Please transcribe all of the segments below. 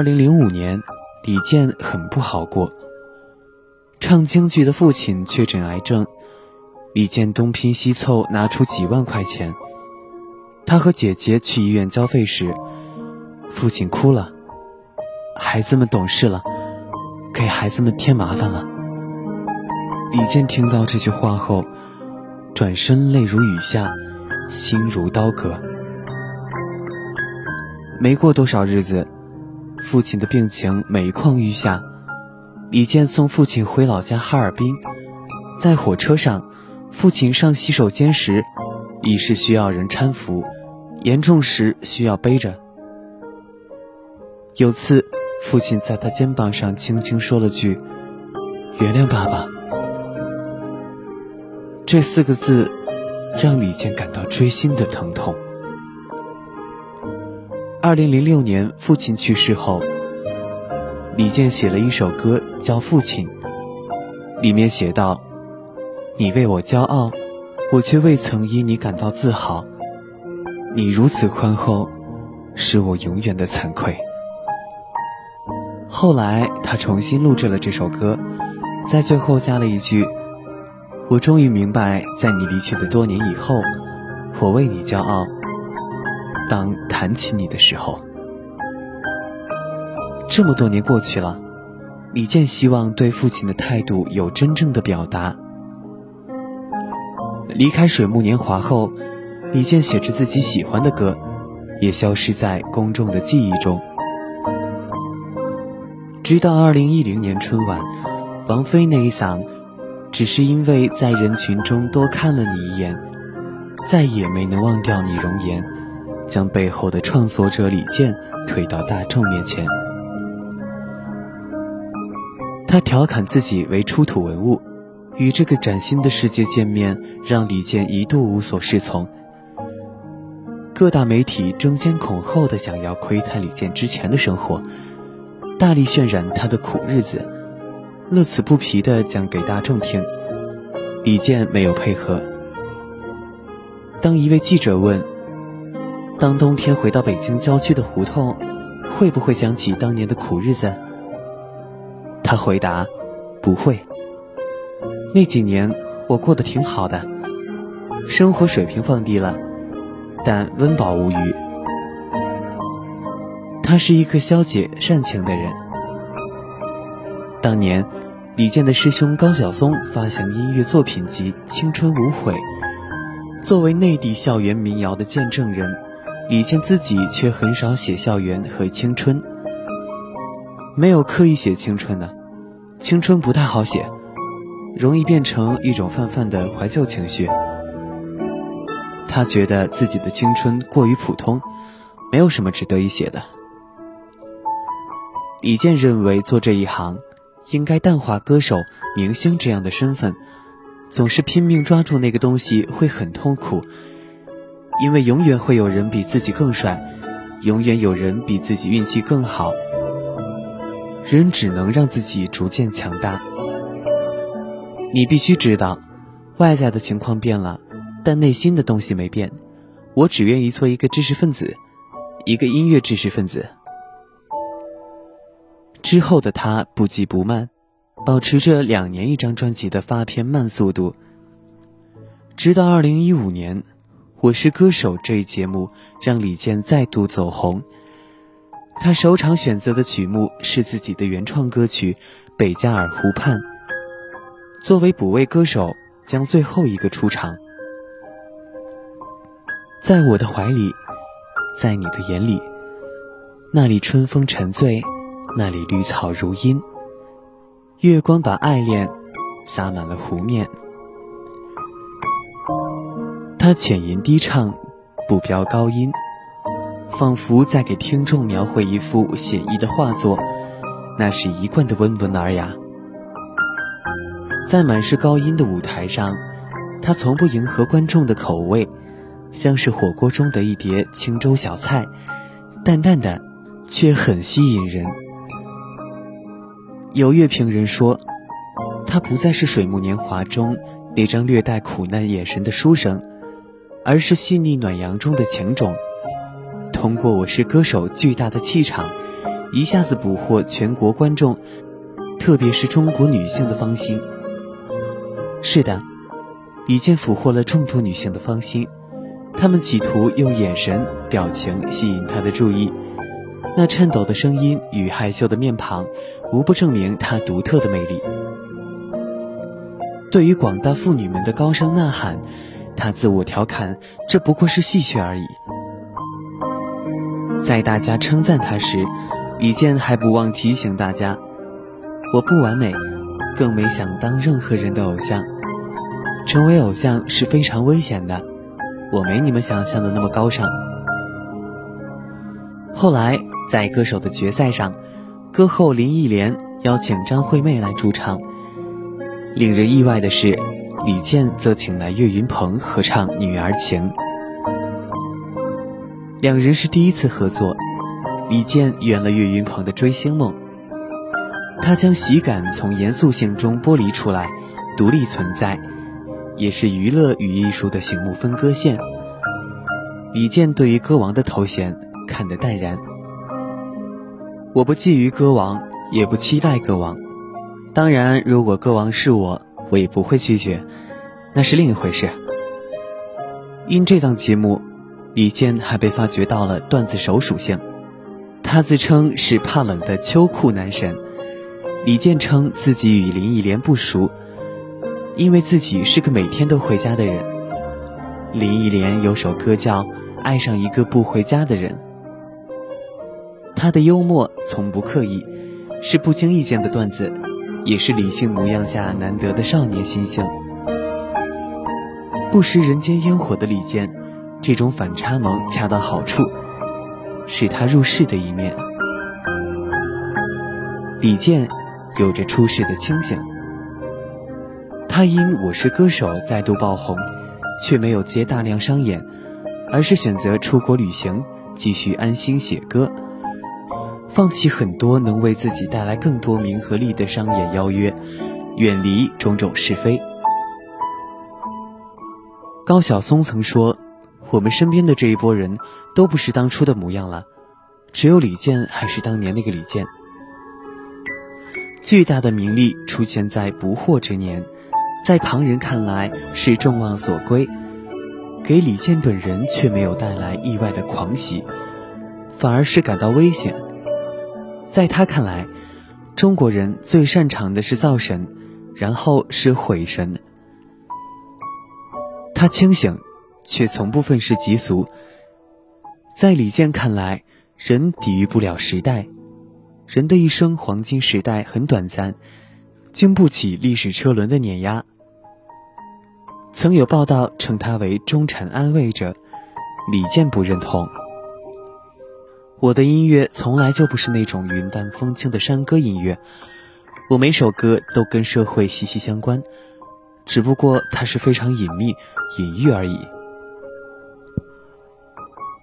二零零五年，李健很不好过。唱京剧的父亲确诊癌症，李健东拼西凑拿出几万块钱。他和姐姐去医院交费时，父亲哭了。孩子们懂事了，给孩子们添麻烦了。李健听到这句话后，转身泪如雨下，心如刀割。没过多少日子，父亲的病情每况愈下。李健送父亲回老家哈尔滨，在火车上，父亲上洗手间时，已是需要人搀扶，严重时需要背着。有次，父亲在他肩膀上轻轻说了句：“原谅爸爸。”这四个字，让李健感到锥心的疼痛。二零零六年，父亲去世后，李健写了一首歌叫《父亲》，里面写道：“你为我骄傲，我却未曾因你感到自豪。你如此宽厚，是我永远的惭愧。”后来，他重新录制了这首歌，在最后加了一句：“我终于明白，在你离去的多年以后，我为你骄傲。”当谈起你的时候，这么多年过去了，李健希望对父亲的态度有真正的表达。离开水木年华后，李健写着自己喜欢的歌，也消失在公众的记忆中。直到二零一零年春晚，王菲那一嗓“只是因为在人群中多看了你一眼，再也没能忘掉你容颜”。将背后的创作者李健推到大众面前。他调侃自己为出土文物，与这个崭新的世界见面，让李健一度无所适从。各大媒体争先恐后的想要窥探李健之前的生活，大力渲染他的苦日子，乐此不疲的讲给大众听。李健没有配合。当一位记者问。当冬天回到北京郊区的胡同，会不会想起当年的苦日子？他回答：“不会。那几年我过得挺好的，生活水平放低了，但温饱无余。”他是一个消解煽情的人。当年，李健的师兄高晓松发行音乐作品集《青春无悔》，作为内地校园民谣的见证人。李健自己却很少写校园和青春，没有刻意写青春的，青春不太好写，容易变成一种泛泛的怀旧情绪。他觉得自己的青春过于普通，没有什么值得一写的。李健认为做这一行，应该淡化歌手、明星这样的身份，总是拼命抓住那个东西会很痛苦。因为永远会有人比自己更帅，永远有人比自己运气更好。人只能让自己逐渐强大。你必须知道，外在的情况变了，但内心的东西没变。我只愿意做一个知识分子，一个音乐知识分子。之后的他不急不慢，保持着两年一张专辑的发片慢速度，直到二零一五年。我是歌手这一节目让李健再度走红。他首场选择的曲目是自己的原创歌曲《北加尔湖畔》。作为补位歌手，将最后一个出场。在我的怀里，在你的眼里，那里春风沉醉，那里绿草如茵。月光把爱恋洒满了湖面。他浅吟低唱，不飙高音，仿佛在给听众描绘一幅写意的画作。那是一贯的温文尔雅。在满是高音的舞台上，他从不迎合观众的口味，像是火锅中的一碟清粥小菜，淡淡的，却很吸引人。有乐评人说，他不再是水木年华中那张略带苦难眼神的书生。而是细腻暖阳中的情种，通过《我是歌手》巨大的气场，一下子捕获全国观众，特别是中国女性的芳心。是的，李健俘获了众多女性的芳心，他们企图用眼神、表情吸引她的注意。那颤抖的声音与害羞的面庞，无不证明他独特的魅力。对于广大妇女们的高声呐喊，他自我调侃：这不过是戏谑而已。在大家称赞他时，李健还不忘提醒大家：我不完美，更没想当任何人的偶像。成为偶像是非常危险的，我没你们想象的那么高尚。后来。在歌手的决赛上，歌后林忆莲邀请张惠妹来驻唱。令人意外的是，李健则请来岳云鹏合唱《女儿情》。两人是第一次合作，李健圆了岳云鹏的追星梦。他将喜感从严肃性中剥离出来，独立存在，也是娱乐与艺术的醒目分割线。李健对于歌王的头衔看得淡然。我不觊觎歌王，也不期待歌王。当然，如果歌王是我，我也不会拒绝，那是另一回事。因这档节目，李健还被发掘到了段子手属性。他自称是怕冷的秋裤男神。李健称自己与林忆莲不熟，因为自己是个每天都回家的人。林忆莲有首歌叫《爱上一个不回家的人》。他的幽默从不刻意，是不经意间的段子，也是理性模样下难得的少年心性。不食人间烟火的李健，这种反差萌恰到好处，是他入世的一面。李健有着出世的清醒，他因《我是歌手》再度爆红，却没有接大量商演，而是选择出国旅行，继续安心写歌。放弃很多能为自己带来更多名和利的商业邀约，远离种种是非。高晓松曾说：“我们身边的这一波人都不是当初的模样了，只有李健还是当年那个李健。”巨大的名利出现在不惑之年，在旁人看来是众望所归，给李健本人却没有带来意外的狂喜，反而是感到危险。在他看来，中国人最擅长的是造神，然后是毁神。他清醒，却从不愤世嫉俗。在李健看来，人抵御不了时代，人的一生黄金时代很短暂，经不起历史车轮的碾压。曾有报道称他为中产安慰者，李健不认同。我的音乐从来就不是那种云淡风轻的山歌音乐，我每首歌都跟社会息息相关，只不过它是非常隐秘、隐喻而已。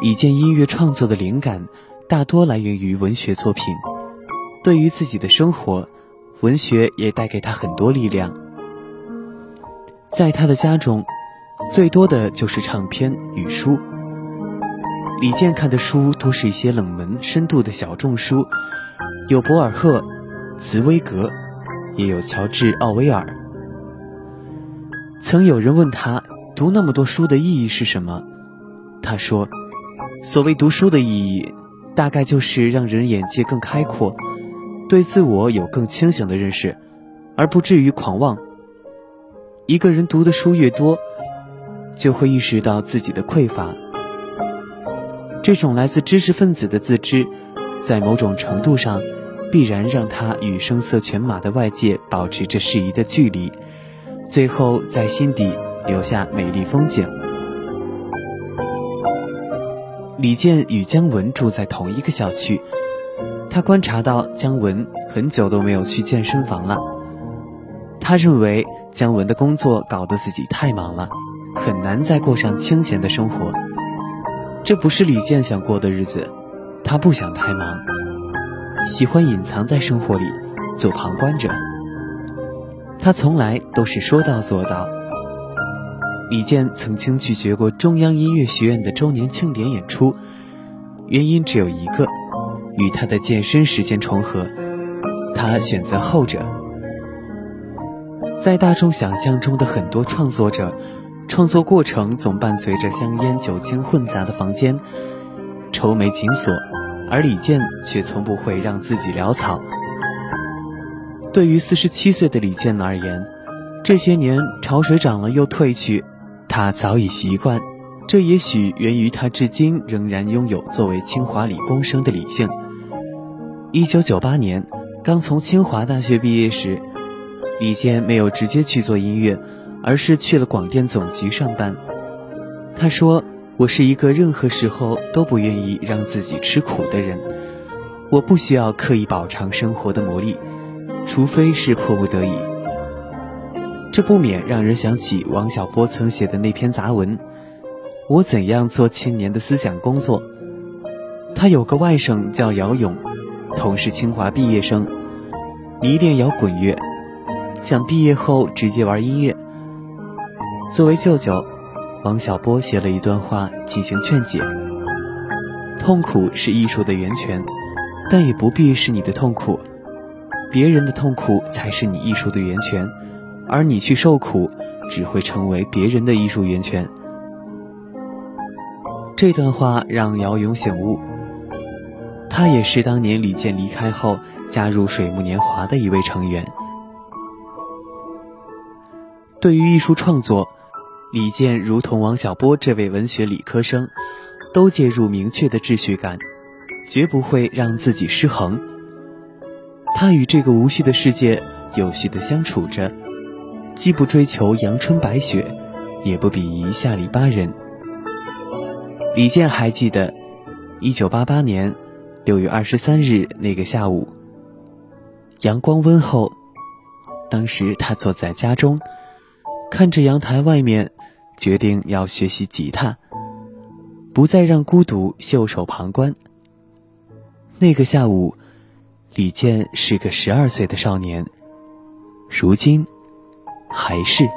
李健音乐创作的灵感大多来源于文学作品，对于自己的生活，文学也带给他很多力量。在他的家中，最多的就是唱片与书。李健看的书多是一些冷门、深度的小众书，有博尔赫、茨威格，也有乔治·奥威尔。曾有人问他读那么多书的意义是什么，他说：“所谓读书的意义，大概就是让人眼界更开阔，对自我有更清醒的认识，而不至于狂妄。一个人读的书越多，就会意识到自己的匮乏。”这种来自知识分子的自知，在某种程度上，必然让他与声色犬马的外界保持着适宜的距离，最后在心底留下美丽风景。李健与姜文住在同一个小区，他观察到姜文很久都没有去健身房了，他认为姜文的工作搞得自己太忙了，很难再过上清闲的生活。这不是李健想过的日子，他不想太忙，喜欢隐藏在生活里，做旁观者。他从来都是说到做到。李健曾经拒绝过中央音乐学院的周年庆典演出，原因只有一个：与他的健身时间重合，他选择后者。在大众想象中的很多创作者，创作过程总伴随着香烟、酒精混杂的房间，愁眉紧锁，而李健却从不会让自己潦草。对于四十七岁的李健而言，这些年潮水涨了又退去，他早已习惯。这也许源于他至今仍然拥有作为清华理工生的理性。一九九八年，刚从清华大学毕业时，李健没有直接去做音乐，而是去了广电总局上班。他说：“我是一个任何时候都不愿意让自己吃苦的人，我不需要刻意饱尝生活的磨砺，除非是迫不得已。”这不免让人想起王小波曾写的那篇杂文。我怎样做青年的思想工作？他有个外甥叫姚勇，同是清华毕业生，迷恋摇滚乐，想毕业后直接玩音乐。作为舅舅，王小波写了一段话进行劝解：痛苦是艺术的源泉，但也不必是你的痛苦，别人的痛苦才是你艺术的源泉，而你去受苦，只会成为别人的艺术源泉。这段话让姚勇醒悟，他也是当年李健离开后加入水木年华的一位成员。对于艺术创作，李健如同王小波这位文学理科生，都介入明确的秩序感，绝不会让自己失衡。他与这个无序的世界有序的相处着，既不追求阳春白雪，也不鄙夷下里巴人。李健还记得，一九八八年六月二十三日那个下午，阳光温厚。当时他坐在家中，看着阳台外面，决定要学习吉他，不再让孤独袖手旁观。那个下午，李健是个十二岁的少年，如今还是。